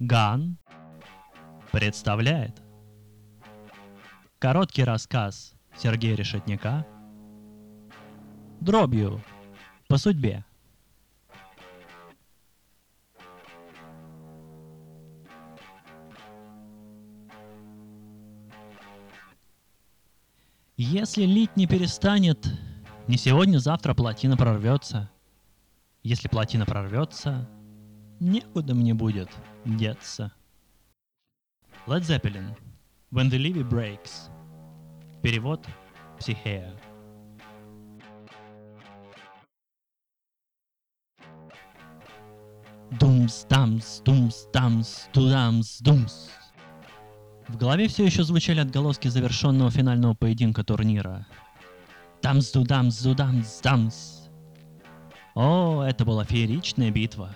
Ган представляет. Короткий рассказ Сергея Решетняка Дробью по судьбе. Если лить не перестанет, не сегодня-завтра плотина прорвется. Если плотина прорвется, некуда мне будет деться. Led Zeppelin. When the Levy Breaks. Перевод Психея. Думс-дамс, думс-дамс, тудамс-думс. В голове все еще звучали отголоски завершенного финального поединка турнира. Дамс-дудамс-дудамс-дамс. О, это была фееричная битва.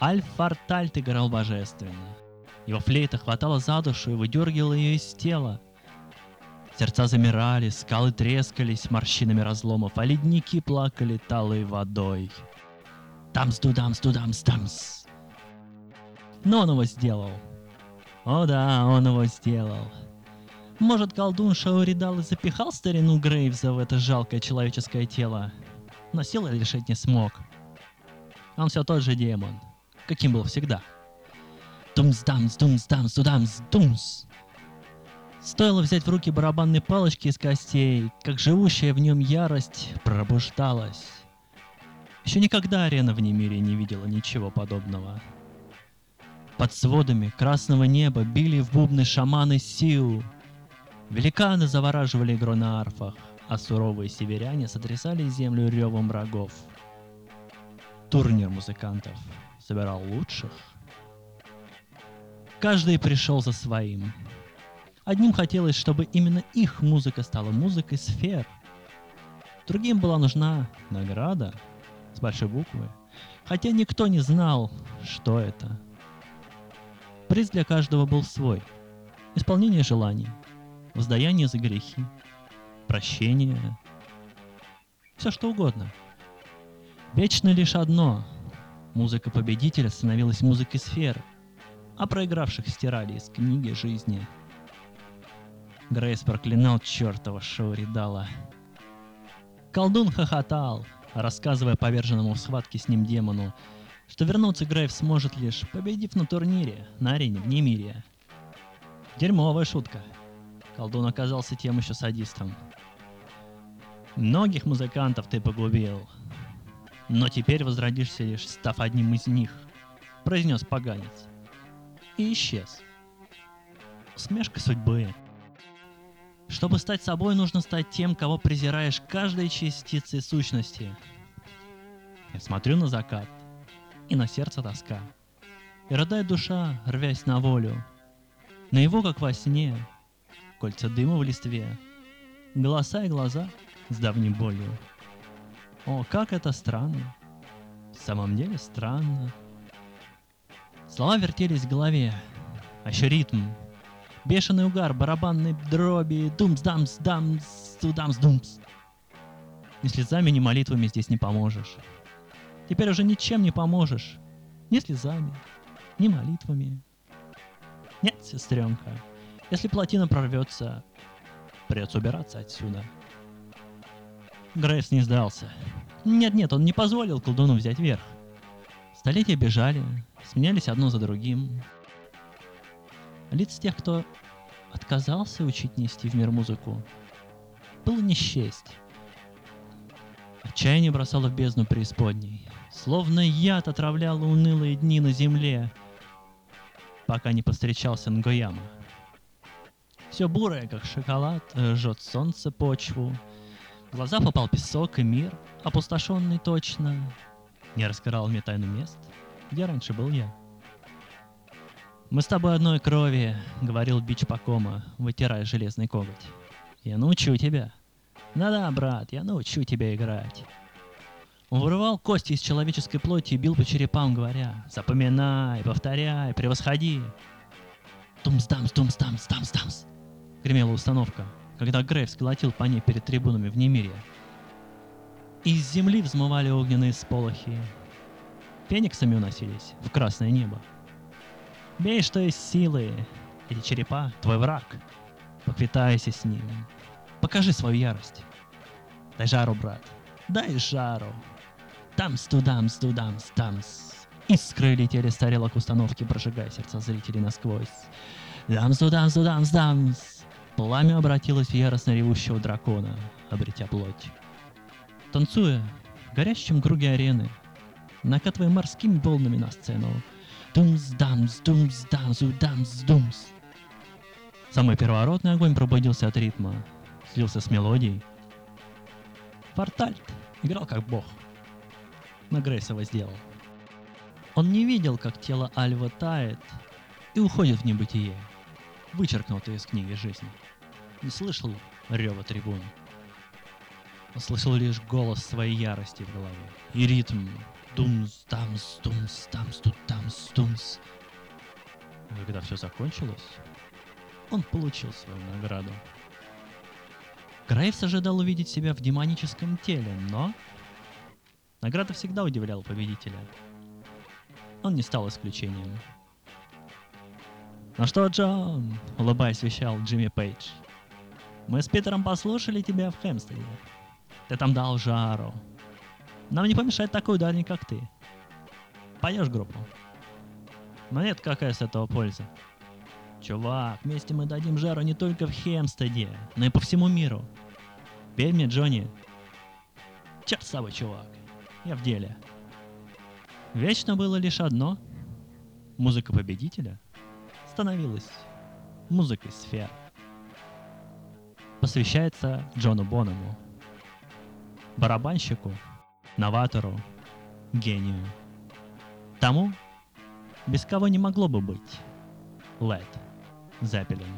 Альф-Фортальт играл божественно. Его флейта хватала за душу и выдергивала ее из тела. Сердца замирали, скалы трескались морщинами разломов, а ледники плакали талой водой. Тамс-дудамс-дудамс-тамс. Но он его сделал. О да, он его сделал. Может, колдун Шауридал и запихал старину Грейвза в это жалкое человеческое тело, но силы лишить не смог. Он все тот же демон — каким был всегда. Тумс-дамс, тумс-дамс, тудамс, тумс. Стоило взять в руки барабанные палочки из костей, как живущая в нем ярость пробуждалась. Еще никогда арена в Немире не видела ничего подобного. Под сводами красного неба били в бубны шаманы Сиу. Великаны завораживали игру на арфах, а суровые северяне сотрясали землю ревом врагов. Турнир музыкантов — собирал лучших. Каждый пришел за своим. Одним хотелось, чтобы именно их музыка стала музыкой сфер. Другим была нужна награда с большой буквы, хотя никто не знал, что это. Приз для каждого был свой. Исполнение желаний, воздаяние за грехи, прощение, все что угодно. Вечно лишь одно Музыка победителя становилась музыкой сферы, а проигравших стирали из книги жизни. Грейс проклинал чертова Шоуридала. Колдун хохотал, рассказывая поверженному в схватке с ним демону, что вернуться Грейв сможет лишь победив на турнире, на арене в Немире. Дерьмовая шутка. Колдун оказался тем еще садистом. Многих музыкантов ты погубил, но теперь возродишься лишь став одним из них, произнес поганец. И исчез. Смешка судьбы. Чтобы стать собой, нужно стать тем, кого презираешь каждой частицей сущности. Я смотрю на закат, и на сердце тоска. И рыдает душа, рвясь на волю. На его, как во сне, кольца дыма в листве, голоса и глаза с давней болью. О, как это странно. В самом деле странно. Слова вертелись в голове, а еще ритм. Бешеный угар, барабанные дроби, думс-дамс-дамс, тудамс-думс. Ни слезами, ни молитвами здесь не поможешь. Теперь уже ничем не поможешь. Ни слезами, ни молитвами. Нет, сестренка, если плотина прорвется, придется убираться отсюда. Грейс не сдался. Нет-нет, он не позволил колдуну взять верх. Столетия бежали, сменялись одно за другим. Лиц тех, кто отказался учить нести в мир музыку, было не счесть. Отчаяние бросало в бездну преисподней, словно яд отравляло унылые дни на земле, пока не постречался Нгояма. Все бурое, как шоколад, э, жжет солнце почву. В глаза попал песок и мир, опустошенный точно. Не раскрывал мне тайну мест, где раньше был я. «Мы с тобой одной крови», — говорил Бич Пакома, вытирая железный коготь. «Я научу тебя». «Да-да, брат, я научу тебя играть». Он вырывал кости из человеческой плоти и бил по черепам, говоря «Запоминай, повторяй, превосходи». «Тумс-дамс, тумс-дамс, дамс-дамс», — гремела установка, когда Грейв сколотил по ней перед трибунами в Немирье. Из земли взмывали огненные сполохи. Фениксами уносились в красное небо. Бей, что есть силы. Эти черепа — твой враг. Поквитайся с ним. Покажи свою ярость. Дай жару, брат. Дай жару. Тамс, тудамс, тудамс, тамс. Искры летели с тарелок установки, прожигая сердца зрителей насквозь. Дамс, тудамс, тудамс, дамс. Пламя обратилось в яростно ревущего дракона, обретя плоть. Танцуя в горящем круге арены, накатывая морскими волнами на сцену, Думс-дамс, думс-дамс, удамс-думс. Самый первородный огонь пробудился от ритма, слился с мелодией. Фортальт играл как бог. На Грейса сделал. Он не видел, как тело Альва тает и уходит в небытие, вычеркнутое из книги жизни. Не слышал рева трибуны. Он слышал лишь голос своей ярости в голове и ритм Думс, дамс, думс, дамс, тут дамс, думс. Когда все закончилось, он получил свою награду. Грейвс ожидал увидеть себя в демоническом теле, но... Награда всегда удивляла победителя. Он не стал исключением. «Ну что, Джон?» — улыбаясь, вещал Джимми Пейдж. «Мы с Питером послушали тебя в Хэмстеде. Ты там дал жару. Нам не помешает такой ударник, как ты. Поешь группу. Но нет, какая с этого польза? Чувак, вместе мы дадим жару не только в Хемстеде, но и по всему миру. Верь мне, Джонни. Черт с тобой, чувак. Я в деле. Вечно было лишь одно. Музыка победителя становилась музыкой сфер. Посвящается Джону Боному, барабанщику, новатору, гению. Тому, без кого не могло бы быть Led Zeppelin.